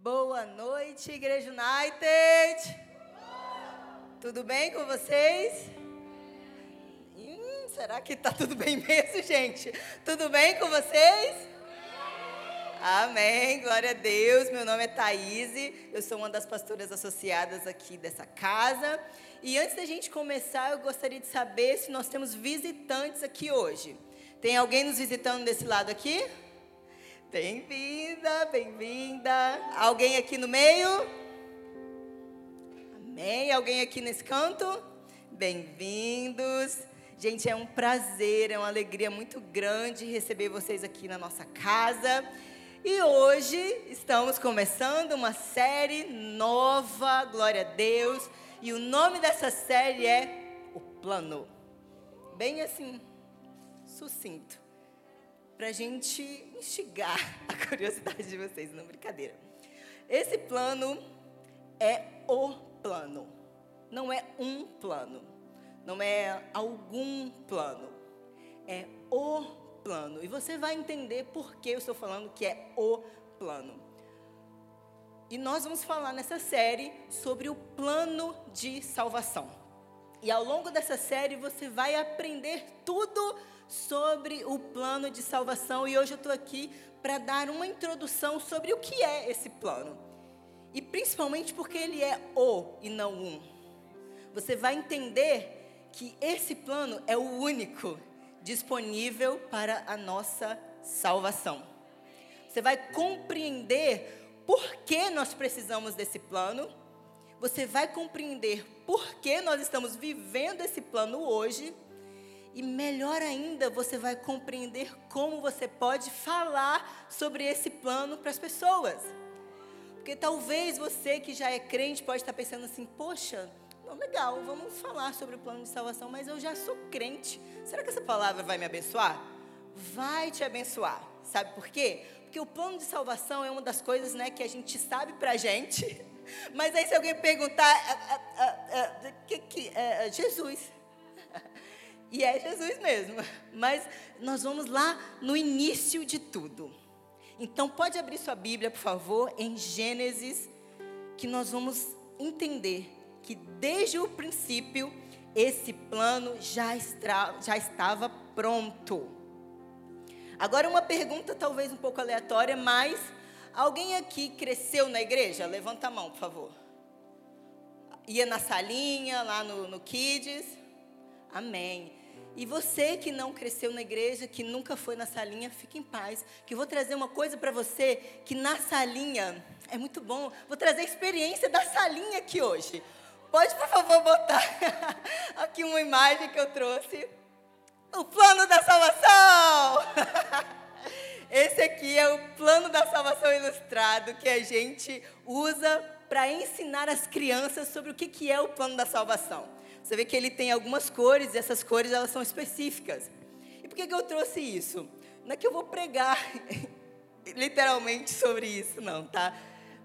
Boa noite, Igreja United. Tudo bem com vocês? Hum, será que tá tudo bem mesmo, gente? Tudo bem com vocês? Amém, glória a Deus. Meu nome é Thaís, eu sou uma das pastoras associadas aqui dessa casa. E antes da gente começar, eu gostaria de saber se nós temos visitantes aqui hoje. Tem alguém nos visitando desse lado aqui? Bem-vinda, bem-vinda. Alguém aqui no meio? Amém. Alguém aqui nesse canto? Bem-vindos. Gente, é um prazer, é uma alegria muito grande receber vocês aqui na nossa casa. E hoje estamos começando uma série nova, glória a Deus. E o nome dessa série é O Plano. Bem assim, sucinto para a gente instigar a curiosidade de vocês, não brincadeira. Esse plano é o plano, não é um plano, não é algum plano, é o plano. E você vai entender por que eu estou falando que é o plano. E nós vamos falar nessa série sobre o plano de salvação. E ao longo dessa série você vai aprender tudo sobre o plano de salvação e hoje eu estou aqui para dar uma introdução sobre o que é esse plano. E principalmente porque ele é o e não um. Você vai entender que esse plano é o único disponível para a nossa salvação. Você vai compreender por que nós precisamos desse plano. Você vai compreender por que nós estamos vivendo esse plano hoje e melhor ainda, você vai compreender como você pode falar sobre esse plano para as pessoas. Porque talvez você que já é crente pode estar pensando assim: poxa, não, legal, vamos falar sobre o plano de salvação, mas eu já sou crente. Será que essa palavra vai me abençoar? Vai te abençoar. Sabe por quê? Porque o plano de salvação é uma das coisas né, que a gente sabe para a gente. Mas aí se alguém perguntar, ah, ah, ah, que, que, é, Jesus, e é Jesus mesmo. Mas nós vamos lá no início de tudo. Então, pode abrir sua Bíblia, por favor, em Gênesis, que nós vamos entender que desde o princípio esse plano já, estra, já estava pronto. Agora, uma pergunta talvez um pouco aleatória, mas alguém aqui cresceu na igreja? Levanta a mão, por favor. Ia na salinha, lá no, no Kids? Amém. E você que não cresceu na igreja, que nunca foi na salinha, fique em paz. Que eu vou trazer uma coisa para você que na salinha é muito bom. Vou trazer a experiência da salinha aqui hoje. Pode, por favor, botar aqui uma imagem que eu trouxe. O plano da salvação! Esse aqui é o plano da salvação ilustrado que a gente usa para ensinar as crianças sobre o que é o plano da salvação. Você vê que ele tem algumas cores e essas cores elas são específicas. E por que, que eu trouxe isso? Não é que eu vou pregar literalmente sobre isso, não, tá?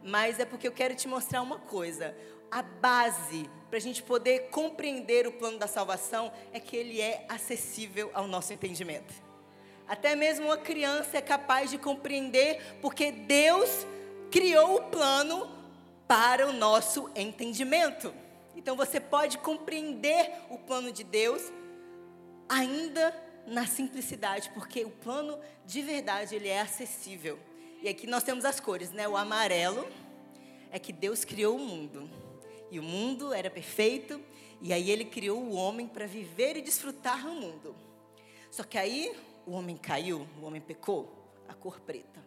Mas é porque eu quero te mostrar uma coisa. A base para a gente poder compreender o plano da salvação é que ele é acessível ao nosso entendimento. Até mesmo uma criança é capaz de compreender porque Deus criou o plano para o nosso entendimento. Então você pode compreender o plano de Deus ainda na simplicidade, porque o plano de verdade ele é acessível. E aqui nós temos as cores, né? O amarelo é que Deus criou o mundo. E o mundo era perfeito, e aí ele criou o homem para viver e desfrutar no mundo. Só que aí o homem caiu, o homem pecou, a cor preta.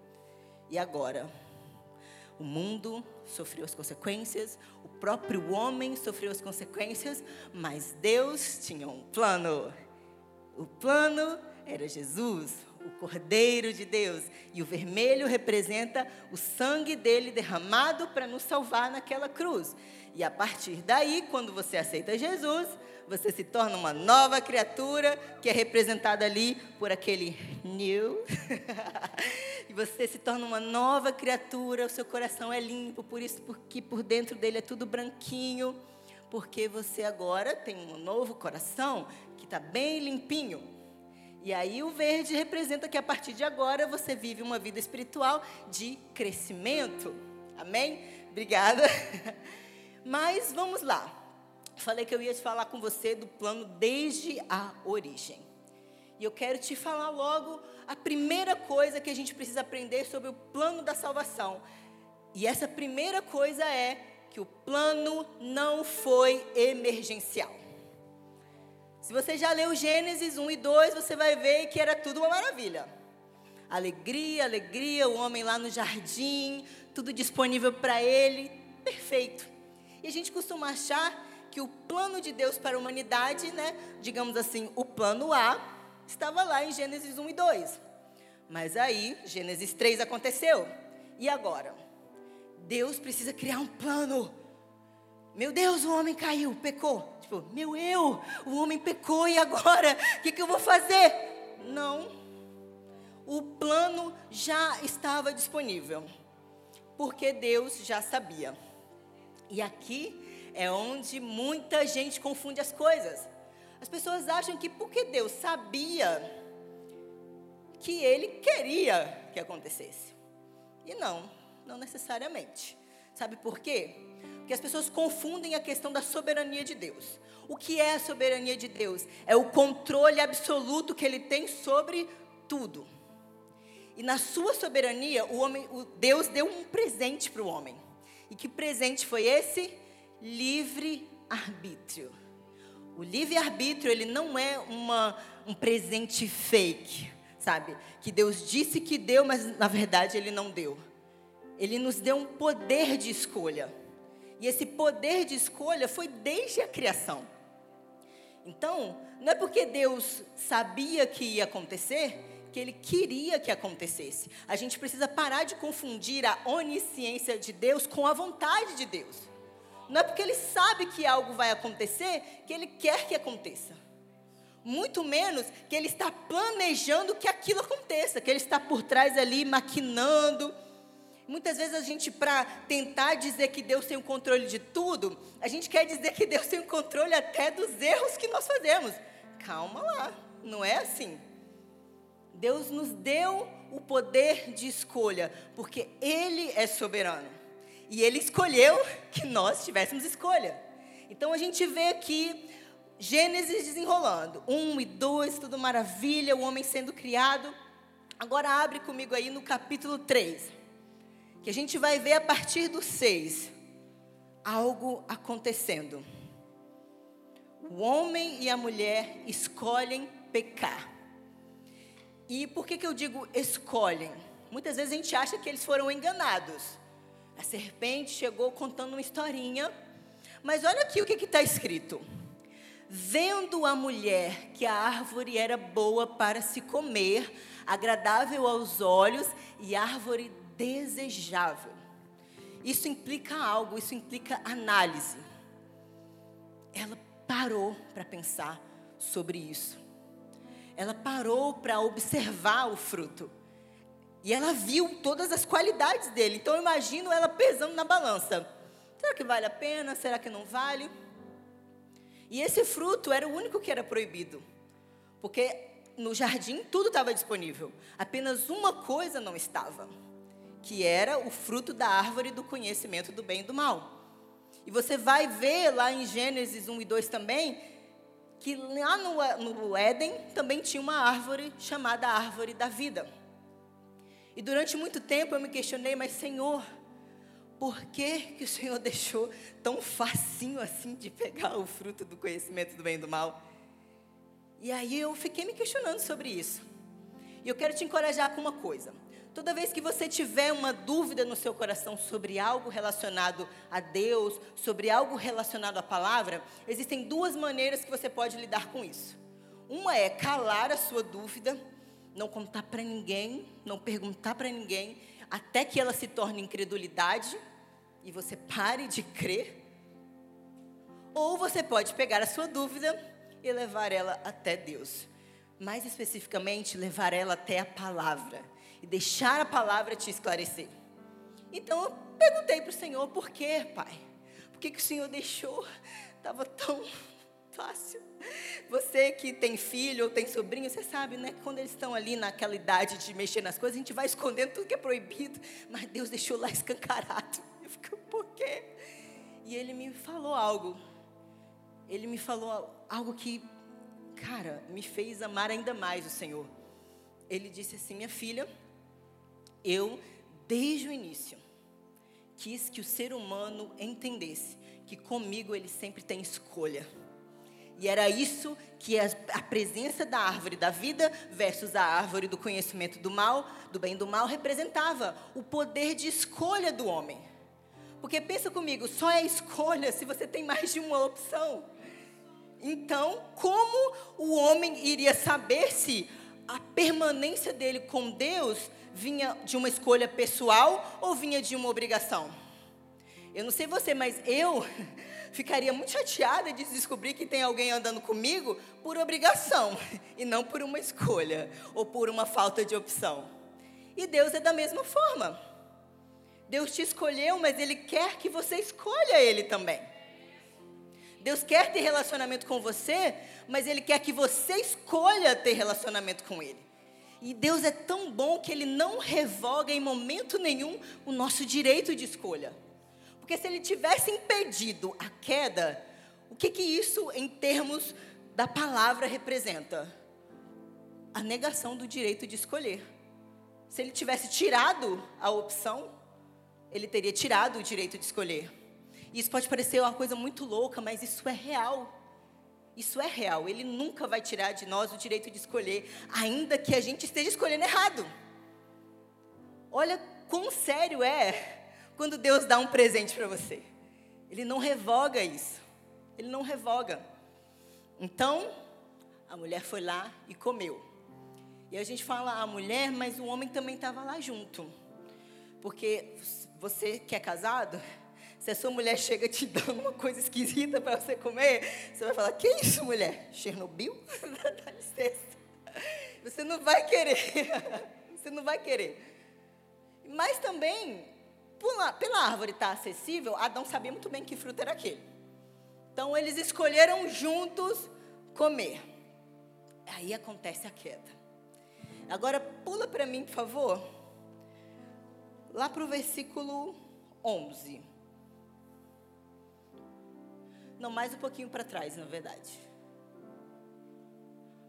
E agora o mundo sofreu as consequências, o próprio homem sofreu as consequências, mas Deus tinha um plano. O plano era Jesus, o Cordeiro de Deus, e o vermelho representa o sangue dele derramado para nos salvar naquela cruz. E a partir daí, quando você aceita Jesus, você se torna uma nova criatura, que é representada ali por aquele new. e você se torna uma nova criatura, o seu coração é limpo, por isso porque por dentro dele é tudo branquinho, porque você agora tem um novo coração que está bem limpinho. E aí o verde representa que a partir de agora você vive uma vida espiritual de crescimento. Amém? Obrigada. Mas vamos lá. Falei que eu ia te falar com você do plano desde a origem. E eu quero te falar logo a primeira coisa que a gente precisa aprender sobre o plano da salvação. E essa primeira coisa é que o plano não foi emergencial. Se você já leu Gênesis 1 e 2, você vai ver que era tudo uma maravilha. Alegria, alegria, o homem lá no jardim, tudo disponível para ele, perfeito. E a gente costuma achar que o plano de Deus para a humanidade, né, digamos assim, o plano A, estava lá em Gênesis 1 e 2. Mas aí, Gênesis 3 aconteceu. E agora? Deus precisa criar um plano. Meu Deus, o homem caiu, pecou. Tipo, meu eu, o homem pecou e agora? O que, que eu vou fazer? Não. O plano já estava disponível. Porque Deus já sabia. E aqui é onde muita gente confunde as coisas. As pessoas acham que porque Deus sabia que ele queria que acontecesse. E não, não necessariamente. Sabe por quê? Porque as pessoas confundem a questão da soberania de Deus. O que é a soberania de Deus? É o controle absoluto que ele tem sobre tudo. E na sua soberania, o homem, o Deus deu um presente para o homem. E que presente foi esse? Livre arbítrio. O livre arbítrio ele não é uma, um presente fake sabe? Que Deus disse que deu, mas na verdade Ele não deu. Ele nos deu um poder de escolha. E esse poder de escolha foi desde a criação. Então, não é porque Deus sabia que ia acontecer que ele queria que acontecesse. A gente precisa parar de confundir a onisciência de Deus com a vontade de Deus. Não é porque ele sabe que algo vai acontecer que ele quer que aconteça muito menos que ele está planejando que aquilo aconteça, que ele está por trás ali maquinando. Muitas vezes a gente, para tentar dizer que Deus tem o controle de tudo, a gente quer dizer que Deus tem o controle até dos erros que nós fazemos. Calma lá, não é assim. Deus nos deu o poder de escolha, porque Ele é soberano. E Ele escolheu que nós tivéssemos escolha. Então a gente vê aqui Gênesis desenrolando. Um e dois, tudo maravilha, o homem sendo criado. Agora abre comigo aí no capítulo 3. Que a gente vai ver a partir do 6 algo acontecendo. O homem e a mulher escolhem pecar. E por que, que eu digo escolhem? Muitas vezes a gente acha que eles foram enganados. A serpente chegou contando uma historinha. Mas olha aqui o que está escrito. Vendo a mulher que a árvore era boa para se comer, agradável aos olhos e árvore desejável. Isso implica algo, isso implica análise. Ela parou para pensar sobre isso. Ela parou para observar o fruto. E ela viu todas as qualidades dele. Então eu imagino ela pesando na balança. Será que vale a pena? Será que não vale? E esse fruto era o único que era proibido. Porque no jardim tudo estava disponível. Apenas uma coisa não estava, que era o fruto da árvore do conhecimento do bem e do mal. E você vai ver lá em Gênesis 1 e 2 também, que lá no, no Éden também tinha uma árvore chamada árvore da vida. E durante muito tempo eu me questionei, mas Senhor, por que, que o Senhor deixou tão facinho assim de pegar o fruto do conhecimento do bem e do mal? E aí eu fiquei me questionando sobre isso. E eu quero te encorajar com uma coisa. Toda vez que você tiver uma dúvida no seu coração sobre algo relacionado a Deus, sobre algo relacionado à palavra, existem duas maneiras que você pode lidar com isso. Uma é calar a sua dúvida, não contar para ninguém, não perguntar para ninguém até que ela se torne incredulidade e você pare de crer. Ou você pode pegar a sua dúvida e levar ela até Deus. Mais especificamente, levar ela até a palavra e deixar a palavra te esclarecer. Então eu perguntei para o Senhor, por quê, Pai? Por que, que o Senhor deixou? Estava tão fácil. Você que tem filho ou tem sobrinho, você sabe, né? Quando eles estão ali naquela idade de mexer nas coisas, a gente vai escondendo tudo que é proibido. Mas Deus deixou lá escancarado. Eu fico, por quê? E ele me falou algo. Ele me falou algo que, cara, me fez amar ainda mais o Senhor. Ele disse assim: Minha filha, eu, desde o início, quis que o ser humano entendesse que comigo ele sempre tem escolha. E era isso que a, presença da árvore da vida versus a árvore do conhecimento do mal, do bem e do mal, representava o poder de escolha do homem. Porque pensa comigo, só é escolha se você tem mais de uma opção. Então, como o homem iria saber se a permanência dele com Deus vinha de uma escolha pessoal ou vinha de uma obrigação? Eu não sei você, mas eu ficaria muito chateada de descobrir que tem alguém andando comigo por obrigação e não por uma escolha ou por uma falta de opção. E Deus é da mesma forma. Deus te escolheu, mas Ele quer que você escolha Ele também. Deus quer ter relacionamento com você, mas Ele quer que você escolha ter relacionamento com Ele. E Deus é tão bom que Ele não revoga em momento nenhum o nosso direito de escolha. Porque se ele tivesse impedido a queda, o que, que isso, em termos da palavra, representa? A negação do direito de escolher. Se ele tivesse tirado a opção, ele teria tirado o direito de escolher. Isso pode parecer uma coisa muito louca, mas isso é real. Isso é real. Ele nunca vai tirar de nós o direito de escolher, ainda que a gente esteja escolhendo errado. Olha quão sério é quando Deus dá um presente para você. Ele não revoga isso. Ele não revoga. Então, a mulher foi lá e comeu. E a gente fala a mulher, mas o homem também estava lá junto. Porque você que é casado, se a sua mulher chega te dando uma coisa esquisita para você comer, você vai falar: Que isso, mulher? Chernobyl? Dá licença. Você não vai querer. Você não vai querer. Mas também pela, árvore estar acessível, Adão sabia muito bem que fruto era aquele. Então eles escolheram juntos comer. Aí acontece a queda. Agora pula para mim, por favor. Lá para o versículo 11. Não, mais um pouquinho para trás, na verdade.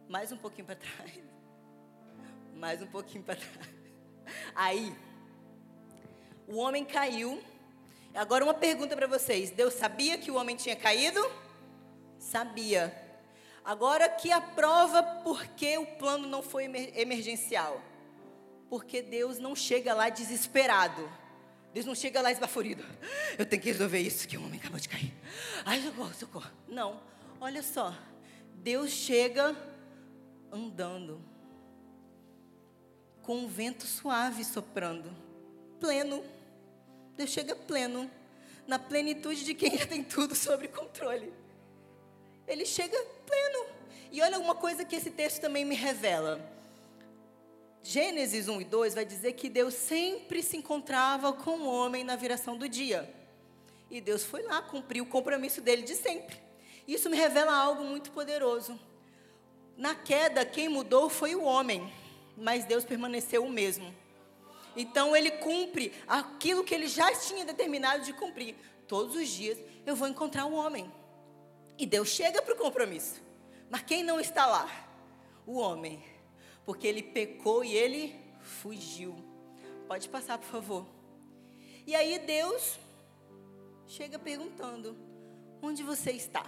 Mais um pouquinho para trás. Mais um pouquinho para trás. Aí, o homem caiu. Agora uma pergunta para vocês: Deus sabia que o homem tinha caído? Sabia. Agora que a prova por que o plano não foi emergencial? Porque Deus não chega lá desesperado. Deus não chega lá esbaforido. Eu tenho que resolver isso, que o homem acabou de cair. Ai, socorro, socorro. Não. Olha só. Deus chega andando. Com um vento suave soprando. Pleno. Deus chega pleno, na plenitude de quem já tem tudo sob controle. Ele chega pleno. E olha uma coisa que esse texto também me revela. Gênesis 1 e 2 vai dizer que Deus sempre se encontrava com o homem na viração do dia. E Deus foi lá cumprir o compromisso dele de sempre. Isso me revela algo muito poderoso. Na queda, quem mudou foi o homem, mas Deus permaneceu o mesmo. Então ele cumpre aquilo que ele já tinha determinado de cumprir. Todos os dias eu vou encontrar um homem. E Deus chega para o compromisso. Mas quem não está lá? O homem. Porque ele pecou e ele fugiu. Pode passar, por favor. E aí Deus chega perguntando: Onde você está?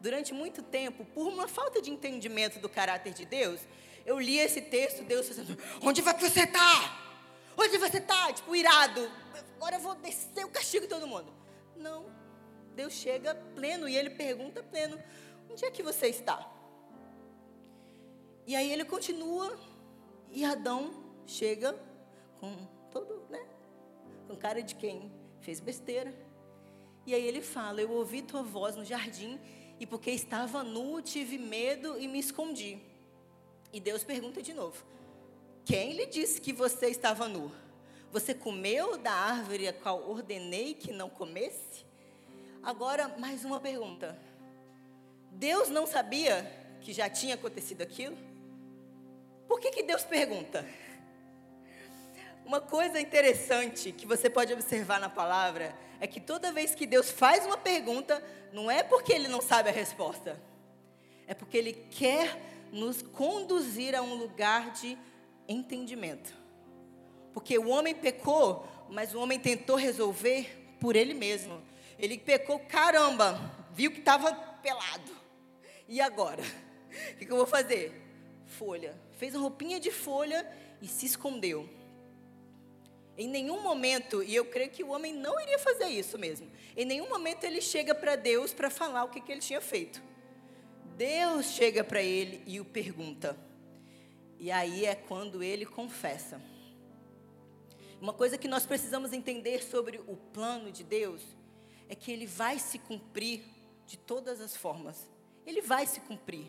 Durante muito tempo, por uma falta de entendimento do caráter de Deus, eu li esse texto, Deus dizendo: Onde vai que você está? Onde você está? Tipo, irado. Agora eu vou descer o castigo de todo mundo. Não. Deus chega pleno e ele pergunta pleno: Onde é que você está? E aí ele continua e Adão chega com todo, né? Com cara de quem fez besteira. E aí ele fala: Eu ouvi tua voz no jardim e porque estava nu tive medo e me escondi. E Deus pergunta de novo: quem lhe disse que você estava nu? Você comeu da árvore a qual ordenei que não comesse? Agora, mais uma pergunta. Deus não sabia que já tinha acontecido aquilo? Por que, que Deus pergunta? Uma coisa interessante que você pode observar na palavra é que toda vez que Deus faz uma pergunta, não é porque Ele não sabe a resposta, é porque Ele quer nos conduzir a um lugar de entendimento. Porque o homem pecou, mas o homem tentou resolver por ele mesmo. Ele pecou, caramba, viu que estava pelado. E agora? O que, que eu vou fazer? Folha. Fez a roupinha de folha e se escondeu. Em nenhum momento, e eu creio que o homem não iria fazer isso mesmo, em nenhum momento ele chega para Deus para falar o que, que ele tinha feito. Deus chega para ele e o pergunta. E aí é quando ele confessa. Uma coisa que nós precisamos entender sobre o plano de Deus é que ele vai se cumprir de todas as formas. Ele vai se cumprir.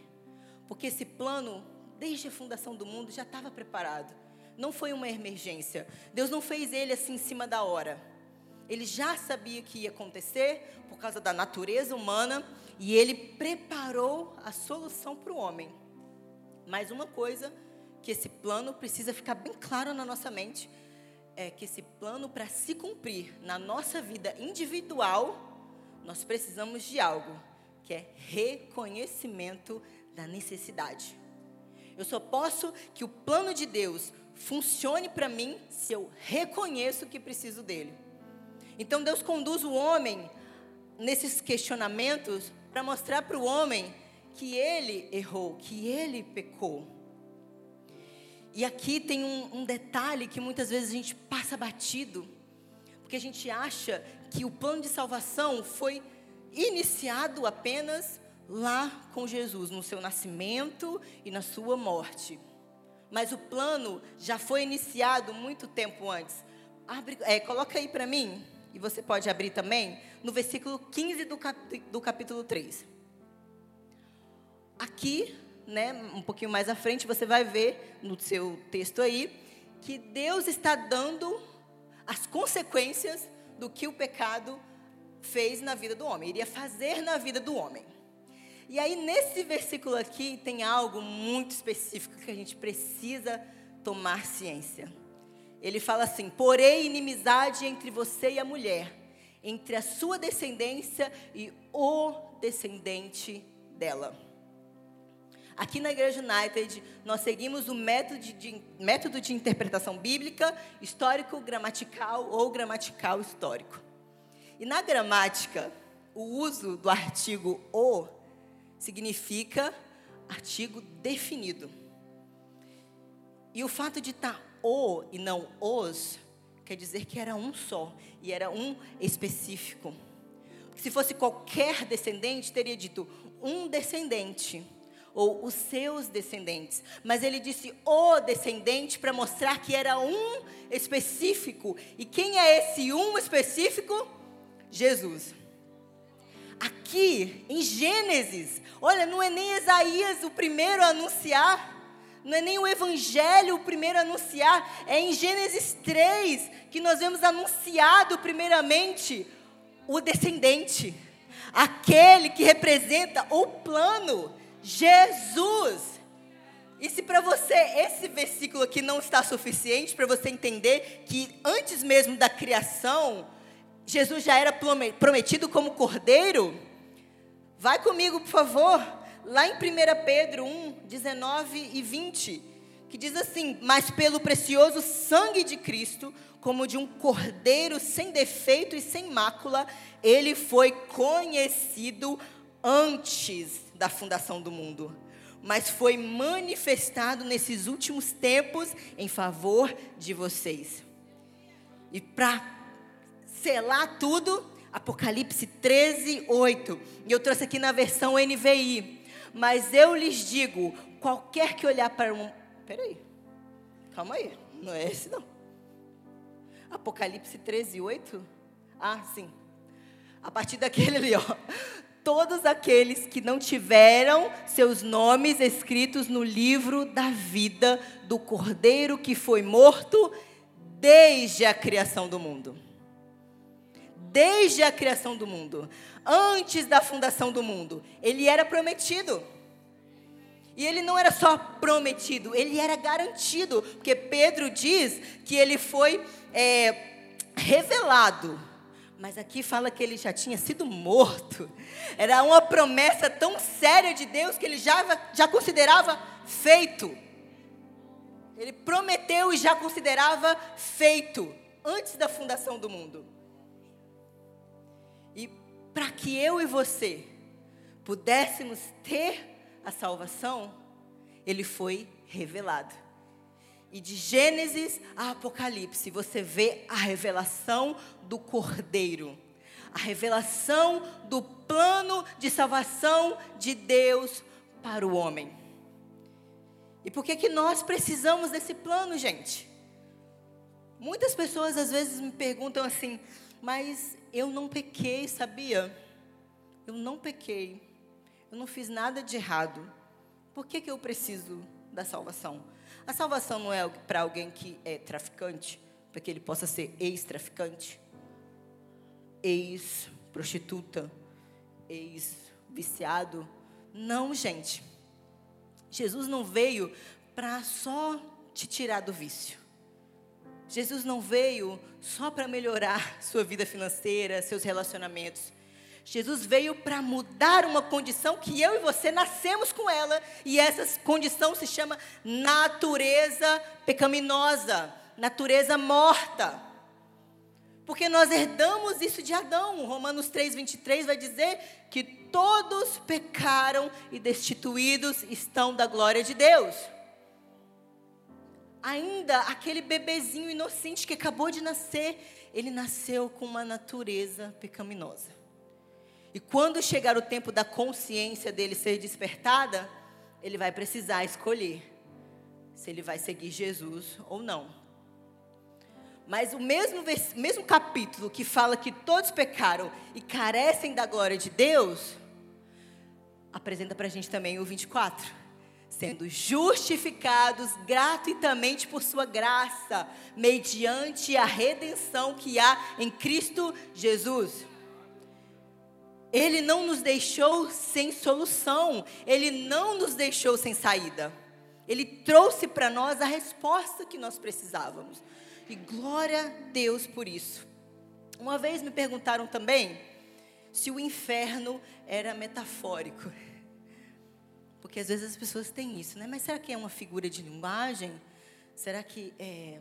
Porque esse plano, desde a fundação do mundo, já estava preparado não foi uma emergência. Deus não fez ele assim em cima da hora. Ele já sabia que ia acontecer por causa da natureza humana e ele preparou a solução para o homem. Mas uma coisa que esse plano precisa ficar bem claro na nossa mente é que esse plano para se cumprir na nossa vida individual, nós precisamos de algo, que é reconhecimento da necessidade. Eu só posso que o plano de Deus funcione para mim se eu reconheço que preciso dele. Então Deus conduz o homem nesses questionamentos para mostrar para o homem que ele errou, que ele pecou. E aqui tem um, um, detalhe que muitas vezes a gente passa batido, porque a gente acha que o plano de salvação foi iniciado apenas lá com Jesus, no seu nascimento e na sua morte mas o plano já foi iniciado muito tempo antes. Abre, é, coloca aí para mim, e você pode abrir também, no versículo 15 do, cap, do capítulo 3. Aqui, né, um pouquinho mais à frente, você vai ver no seu texto aí, que Deus está dando as consequências do que o pecado fez na vida do homem, iria fazer na vida do homem. E aí, nesse versículo aqui, tem algo muito específico que a gente precisa tomar ciência. Ele fala assim: Porém, inimizade entre você e a mulher, entre a sua descendência e o descendente dela. Aqui na Igreja United, nós seguimos o método de, método de interpretação bíblica, histórico, gramatical ou gramatical histórico. E na gramática, o uso do artigo o significa artigo definido. E o fato de estar tá o e não os quer dizer que era um só e era um específico. Se fosse qualquer descendente, teria dito um descendente ou os seus descendentes. Mas ele disse o descendente para mostrar que era um específico. E quem é esse um específico? Jesus aqui em Gênesis, olha, não é nem Isaías o primeiro a anunciar, não é nem o Evangelho o primeiro a anunciar, é em Gênesis 3 que nós vemos anunciado primeiramente o descendente, aquele que representa o plano, Jesus. E se para você esse versículo aqui não está suficiente para você entender que antes mesmo da criação, Jesus já era prometido como cordeiro? Vai comigo, por favor, lá em 1 Pedro 1, 19 e 20, que diz assim: Mas pelo precioso sangue de Cristo, como de um cordeiro sem defeito e sem mácula, ele foi conhecido antes da fundação do mundo, mas foi manifestado nesses últimos tempos em favor de vocês. E para selar tudo, Apocalipse 13, 8. E eu trouxe aqui na versão NVI. Mas eu lhes digo: qualquer que olhar para um. Peraí, calma aí, não é esse não. Apocalipse 13, 8? Ah, sim. A partir daquele ali, ó. Todos aqueles que não tiveram seus nomes escritos no livro da vida do Cordeiro que foi morto desde a criação do mundo desde a criação do mundo, antes da fundação do mundo. Ele era prometido. E ele não era só prometido, ele era garantido, porque Pedro diz que ele foi é, revelado. Mas aqui fala que ele já tinha sido morto. Era uma promessa tão séria de Deus que ele já, já considerava feito. Ele prometeu e já considerava feito antes da fundação do mundo. Para que eu e você pudéssemos ter a salvação, ele foi revelado. E de Gênesis a Apocalipse, você vê a revelação do Cordeiro, a revelação do plano de salvação de Deus para o homem. E por que que nós precisamos desse plano, gente? Muitas pessoas às vezes me perguntam assim: "Mas eu não pequei, sabia? Eu não pequei. Eu não fiz nada de errado. Por que, que eu preciso da salvação? A salvação não é para alguém que é traficante, para que ele possa ser ex-traficante, ex-prostituta, ex-viciado. Não, gente. Jesus não veio para só te tirar do vício. Jesus não veio só para melhorar sua vida financeira, seus relacionamentos. Jesus veio para mudar uma condição que eu e você nascemos com ela, e essa condição se chama natureza pecaminosa, natureza morta. Porque nós herdamos isso de Adão. Romanos 3:23 vai dizer que todos pecaram e destituídos estão da glória de Deus. Ainda aquele bebezinho inocente que acabou de nascer, ele nasceu com uma natureza pecaminosa. E quando chegar o tempo da consciência dele ser despertada, ele vai precisar escolher se ele vai seguir Jesus ou não. Mas o mesmo, mesmo capítulo que fala que todos pecaram e carecem da glória de Deus, apresenta para a gente também o 24. Sendo justificados gratuitamente por sua graça, mediante a redenção que há em Cristo Jesus. Ele não nos deixou sem solução, ele não nos deixou sem saída. Ele trouxe para nós a resposta que nós precisávamos. E glória a Deus por isso. Uma vez me perguntaram também se o inferno era metafórico. Porque às vezes as pessoas têm isso, né? Mas será que é uma figura de linguagem? Será que é.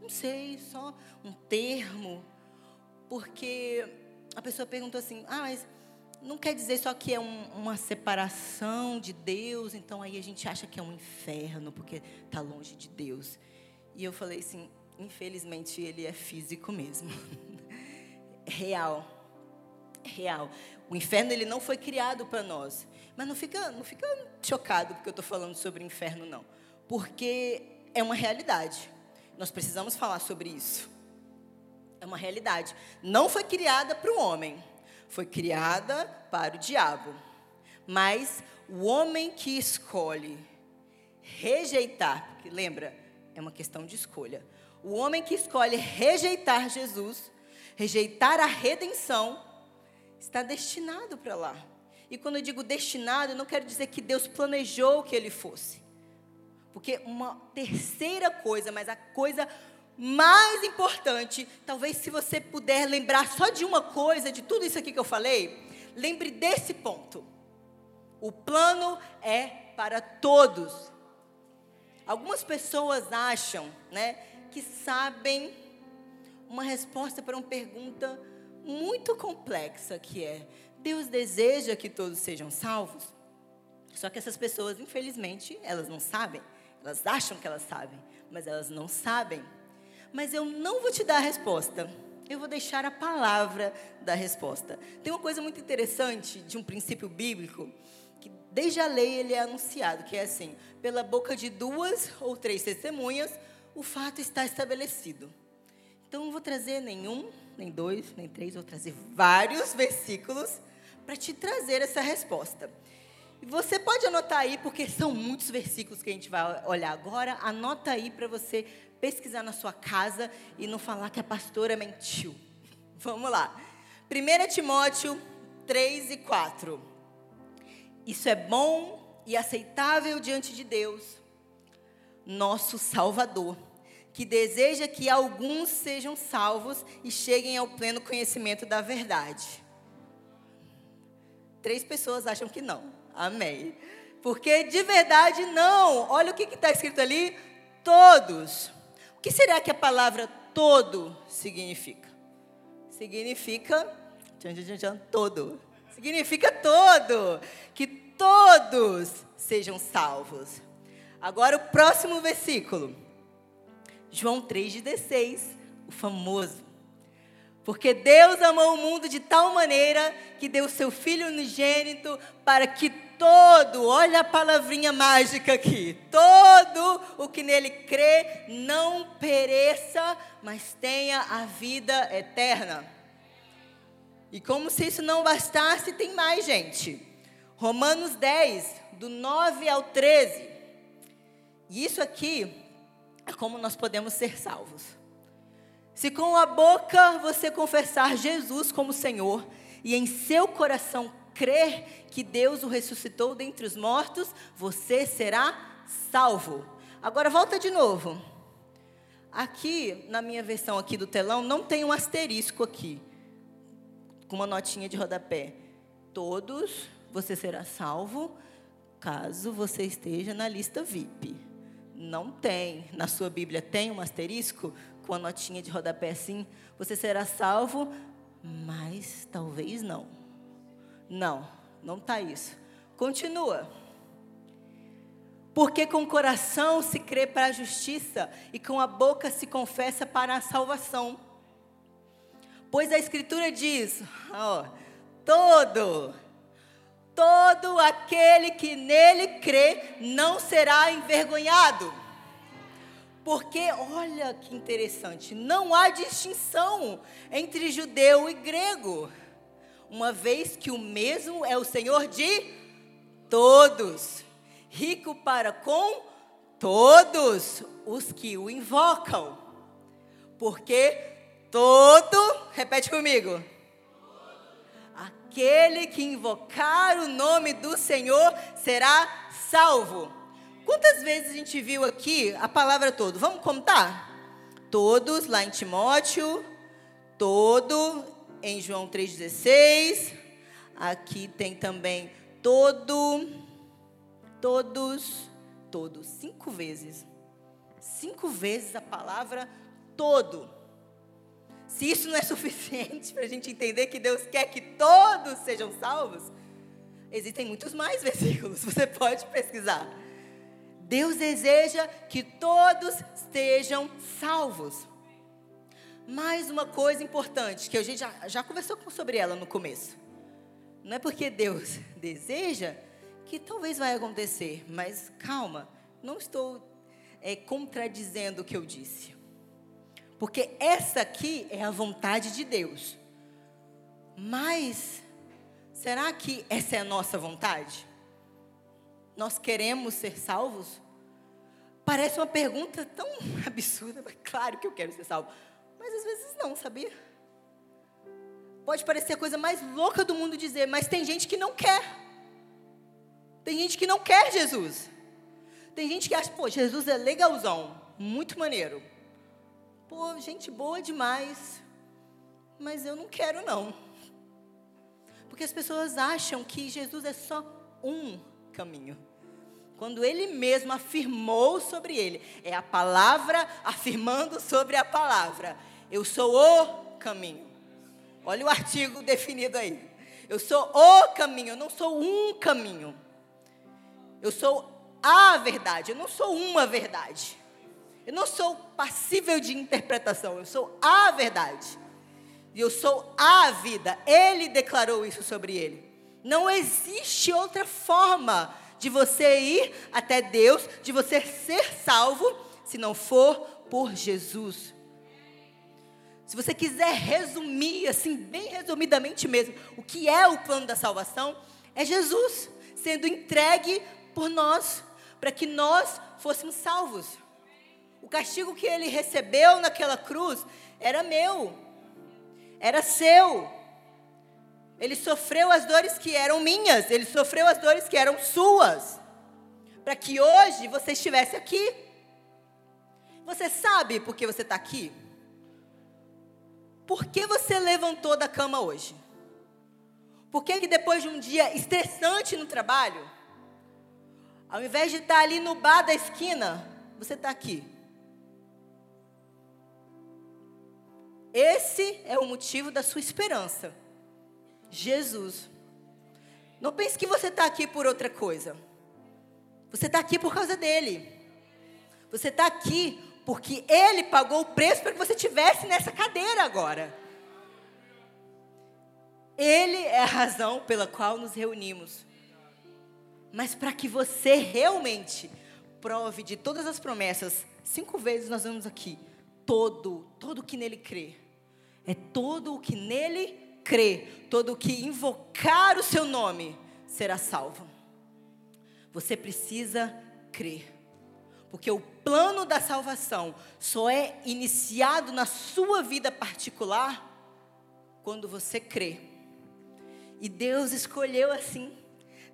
Não sei, só um termo? Porque a pessoa perguntou assim: ah, mas não quer dizer só que é um, uma separação de Deus, então aí a gente acha que é um inferno, porque está longe de Deus. E eu falei assim: infelizmente ele é físico mesmo. Real. Real. O inferno ele não foi criado para nós. Mas não fica, não fica chocado porque eu estou falando sobre inferno, não. Porque é uma realidade. Nós precisamos falar sobre isso. É uma realidade. Não foi criada para o homem, foi criada para o diabo. Mas o homem que escolhe rejeitar, porque lembra, é uma questão de escolha. O homem que escolhe rejeitar Jesus, rejeitar a redenção, está destinado para lá. E quando eu digo destinado, não quero dizer que Deus planejou que ele fosse. Porque uma terceira coisa, mas a coisa mais importante, talvez se você puder lembrar só de uma coisa, de tudo isso aqui que eu falei, lembre desse ponto. O plano é para todos. Algumas pessoas acham, né, que sabem uma resposta para uma pergunta muito complexa que é: Deus deseja que todos sejam salvos? Só que essas pessoas, infelizmente, elas não sabem. Elas acham que elas sabem, mas elas não sabem mas eu não vou te dar a resposta. Eu vou deixar a palavra da resposta. Tem uma coisa muito interessante de um princípio bíblico que desde a lei ele é anunciado, que é assim: pela boca de duas ou três testemunhas, o fato está estabelecido. Então não vou trazer nenhum, nem dois, nem três, vou trazer vários versículos para te trazer essa resposta. E você pode anotar aí, porque são muitos versículos que a gente vai olhar agora. Anota aí para você pesquisar na sua casa e não falar que a pastora mentiu. Vamos lá. 1 Timóteo 3 e 4. Isso é bom e aceitável diante de Deus, nosso Salvador, que deseja que alguns sejam salvos e cheguem ao pleno conhecimento da verdade. Três pessoas acham que não. Amém. Porque de verdade não. Olha o que está escrito ali: todos. O que será que a palavra todo significa? Significa tchan, tchan, tchan, todo. Significa todo. Que todos sejam salvos. Agora o próximo versículo. João 3,16, o famoso. Porque Deus amou o mundo de tal maneira que deu seu Filho unigênito para que todo, olha a palavrinha mágica aqui, todo o que nele crê não pereça, mas tenha a vida eterna. E como se isso não bastasse, tem mais, gente. Romanos 10, do 9 ao 13. E isso aqui é como nós podemos ser salvos. Se com a boca você confessar Jesus como Senhor e em seu coração crer que Deus o ressuscitou dentre os mortos, você será salvo. Agora volta de novo. Aqui, na minha versão aqui do telão, não tem um asterisco aqui, com uma notinha de rodapé. Todos você será salvo caso você esteja na lista VIP. Não tem. Na sua Bíblia tem um asterisco com a notinha de rodapé assim. Você será salvo, mas talvez não. Não, não está isso. Continua. Porque com o coração se crê para a justiça e com a boca se confessa para a salvação. Pois a Escritura diz: ó, todo, todo aquele que nele crê não será envergonhado. Porque, olha que interessante, não há distinção entre judeu e grego, uma vez que o mesmo é o Senhor de todos, rico para com todos os que o invocam. Porque todo, repete comigo, aquele que invocar o nome do Senhor será salvo. Quantas vezes a gente viu aqui a palavra todo? Vamos contar? Todos, lá em Timóteo, todo, em João 3,16. Aqui tem também todo, todos, todos, cinco vezes. Cinco vezes a palavra todo. Se isso não é suficiente para a gente entender que Deus quer que todos sejam salvos, existem muitos mais versículos, você pode pesquisar. Deus deseja que todos estejam salvos. Mais uma coisa importante, que a gente já, já conversou sobre ela no começo. Não é porque Deus deseja que talvez vai acontecer, mas calma, não estou é, contradizendo o que eu disse. Porque essa aqui é a vontade de Deus. Mas, será que essa é a nossa vontade? nós queremos ser salvos? Parece uma pergunta tão absurda, mas claro que eu quero ser salvo. Mas às vezes não, sabia? Pode parecer a coisa mais louca do mundo dizer, mas tem gente que não quer. Tem gente que não quer Jesus. Tem gente que acha, pô, Jesus é legalzão, muito maneiro. Pô, gente boa demais. Mas eu não quero não. Porque as pessoas acham que Jesus é só um caminho. Quando ele mesmo afirmou sobre ele, é a palavra afirmando sobre a palavra. Eu sou o caminho. Olha o artigo definido aí. Eu sou o caminho, eu não sou um caminho. Eu sou a verdade, eu não sou uma verdade. Eu não sou passível de interpretação, eu sou a verdade. E eu sou a vida. Ele declarou isso sobre ele. Não existe outra forma de você ir até Deus, de você ser salvo, se não for por Jesus. Se você quiser resumir, assim, bem resumidamente mesmo, o que é o plano da salvação, é Jesus sendo entregue por nós, para que nós fôssemos salvos. O castigo que ele recebeu naquela cruz era meu, era seu. Ele sofreu as dores que eram minhas, ele sofreu as dores que eram suas, para que hoje você estivesse aqui. Você sabe por que você está aqui? Por que você levantou da cama hoje? Por que, que depois de um dia estressante no trabalho, ao invés de estar ali no bar da esquina, você está aqui? Esse é o motivo da sua esperança. Jesus. Não pense que você está aqui por outra coisa. Você está aqui por causa dele. Você está aqui porque ele pagou o preço para que você estivesse nessa cadeira agora. Ele é a razão pela qual nos reunimos. Mas para que você realmente prove de todas as promessas, cinco vezes nós vamos aqui, todo, todo que nele crê. É todo o que nele crê, todo o que invocar o seu nome será salvo. Você precisa crer. Porque o plano da salvação só é iniciado na sua vida particular quando você crê. E Deus escolheu assim.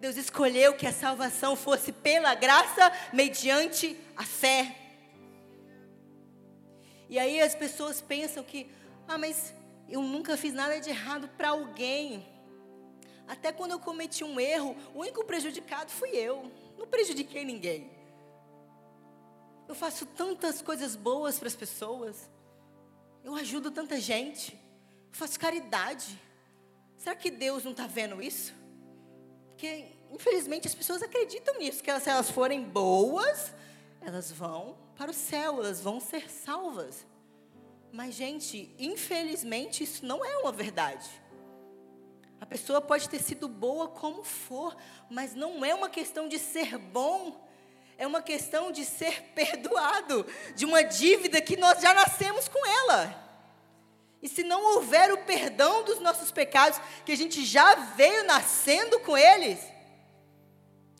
Deus escolheu que a salvação fosse pela graça, mediante a fé. E aí as pessoas pensam que, ah, mas eu nunca fiz nada de errado para alguém. Até quando eu cometi um erro, o único prejudicado fui eu. Não prejudiquei ninguém. Eu faço tantas coisas boas para as pessoas. Eu ajudo tanta gente. Eu faço caridade. Será que Deus não está vendo isso? Porque, infelizmente, as pessoas acreditam nisso, que elas, se elas forem boas, elas vão para o céu, elas vão ser salvas. Mas, gente, infelizmente, isso não é uma verdade. A pessoa pode ter sido boa como for, mas não é uma questão de ser bom, é uma questão de ser perdoado de uma dívida que nós já nascemos com ela. E se não houver o perdão dos nossos pecados, que a gente já veio nascendo com eles,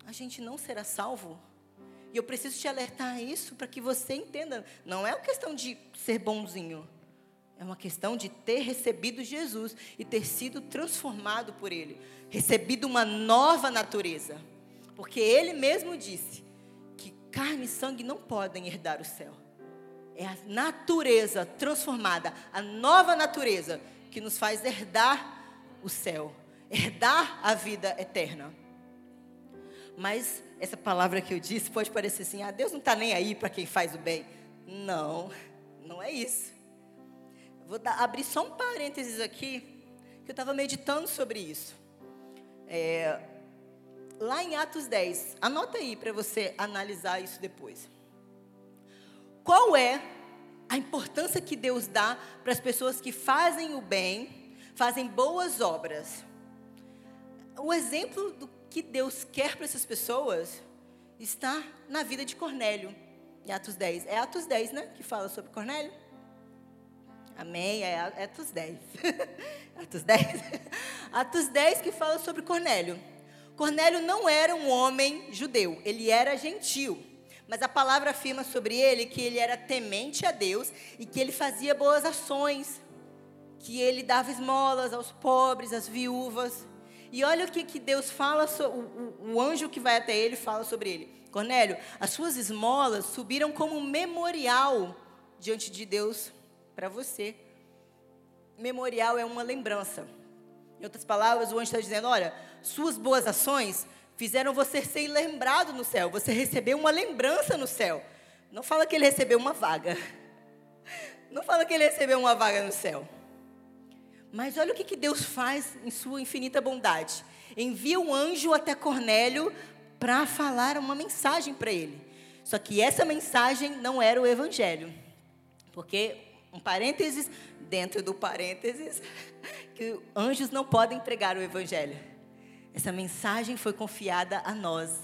a gente não será salvo. E eu preciso te alertar a isso para que você entenda. Não é uma questão de ser bonzinho. É uma questão de ter recebido Jesus e ter sido transformado por Ele. Recebido uma nova natureza. Porque Ele mesmo disse que carne e sangue não podem herdar o céu. É a natureza transformada, a nova natureza, que nos faz herdar o céu, herdar a vida eterna. Mas essa palavra que eu disse pode parecer assim: ah, Deus não está nem aí para quem faz o bem. Não, não é isso. Vou dar, abrir só um parênteses aqui, que eu estava meditando sobre isso. É, lá em Atos 10, anota aí para você analisar isso depois. Qual é a importância que Deus dá para as pessoas que fazem o bem, fazem boas obras? O exemplo do que Deus quer para essas pessoas está na vida de Cornélio, em Atos 10. É Atos 10, né? Que fala sobre Cornélio? Amém? É Atos 10. Atos 10? Atos 10 que fala sobre Cornélio. Cornélio não era um homem judeu, ele era gentil. Mas a palavra afirma sobre ele que ele era temente a Deus e que ele fazia boas ações, que ele dava esmolas aos pobres, às viúvas. E olha o que, que Deus fala, o, o, anjo que vai até ele fala sobre ele. Cornélio, as suas esmolas subiram como memorial diante de Deus para você. Memorial é uma lembrança. Em outras palavras, o anjo está dizendo: olha, suas boas ações fizeram você ser lembrado no céu. Você recebeu uma lembrança no céu. Não fala que ele recebeu uma vaga. Não fala que ele recebeu uma vaga no céu. Mas olha o que, que Deus faz em sua infinita bondade. Envia um anjo até Cornélio para falar uma mensagem para ele. Só que essa mensagem não era o evangelho. Porque, um parênteses, dentro do parênteses, que anjos não podem pregar o evangelho. Essa mensagem foi confiada a nós.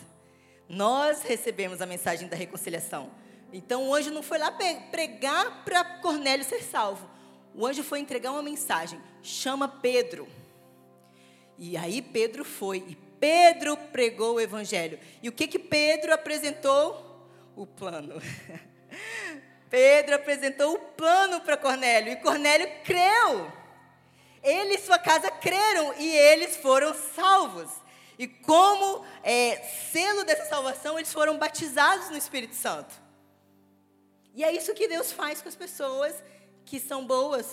Nós recebemos a mensagem da reconciliação. Então o anjo não foi lá pregar para Cornélio ser salvo. O anjo foi entregar uma mensagem. Chama Pedro. E aí Pedro foi. E Pedro pregou o evangelho. E o que que Pedro apresentou? O plano. Pedro apresentou o plano para Cornélio. E Cornélio creu. ele e sua casa creram e eles foram salvos. E como é, selo dessa salvação, eles foram batizados no Espírito Santo. E é isso que Deus faz com as pessoas que são boas,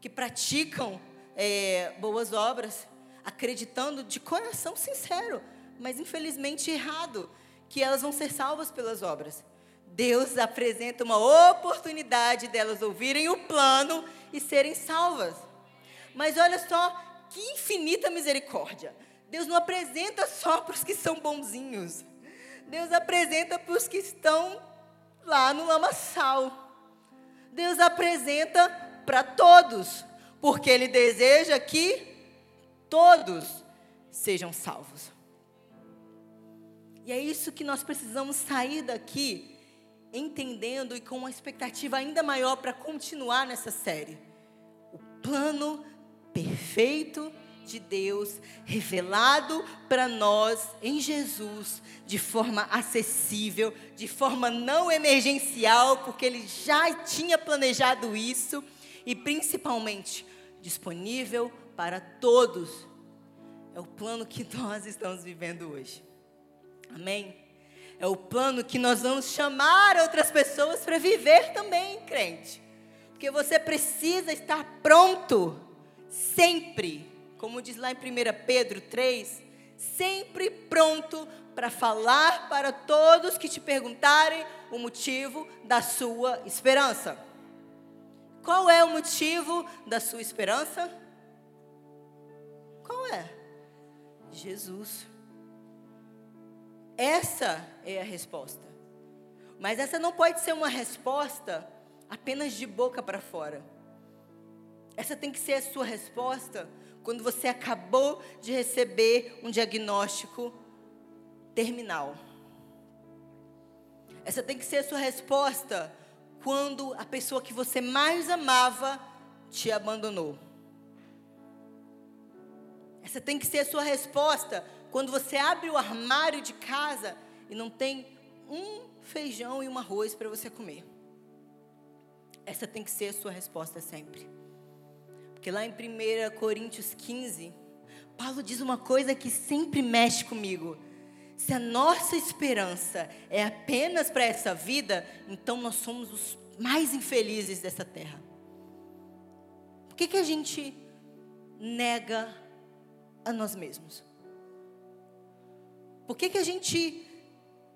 que praticam é, boas obras, acreditando de coração sincero, mas infelizmente errado, que elas vão ser salvas pelas obras. Deus apresenta uma oportunidade delas ouvirem o plano e serem salvas. Mas olha só que infinita misericórdia. Deus não apresenta só para os que são bonzinhos. Deus apresenta para os que estão lá no lamaçal. Deus apresenta para todos, porque Ele deseja que todos sejam salvos. E é isso que nós precisamos sair daqui entendendo e com uma expectativa ainda maior para continuar nessa série. O plano perfeito de Deus revelado para nós em Jesus de forma acessível, de forma não emergencial, porque ele já tinha planejado isso e principalmente disponível para todos. É o plano que nós estamos vivendo hoje. Amém? É o plano que nós vamos chamar outras pessoas para viver também, crente. Porque você precisa estar pronto sempre como diz lá em 1 Pedro 3, sempre pronto para falar para todos que te perguntarem o motivo da sua esperança. Qual é o motivo da sua esperança? Qual é? Jesus. Essa é a resposta. Mas essa não pode ser uma resposta apenas de boca para fora. Essa tem que ser a sua resposta quando você acabou de receber um diagnóstico terminal. Essa tem que ser a sua resposta quando a pessoa que você mais amava te abandonou. Essa tem que ser a sua resposta quando você abre o armário de casa e não tem um feijão e um arroz para você comer. Essa tem que ser a sua resposta sempre. Porque lá em 1 Coríntios 15, Paulo diz uma coisa que sempre mexe comigo. Se a nossa esperança é apenas para essa vida, então nós somos os mais infelizes dessa terra. Por que, que a gente nega a nós mesmos? Por que, que a gente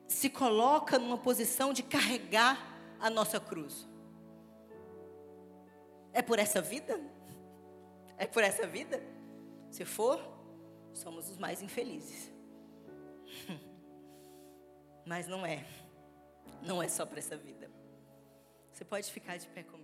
se coloca numa posição de carregar a nossa cruz? É por essa vida? É por essa vida? Se for, somos os mais infelizes. Mas não é. Não é só para essa vida. Você pode ficar de pé comigo.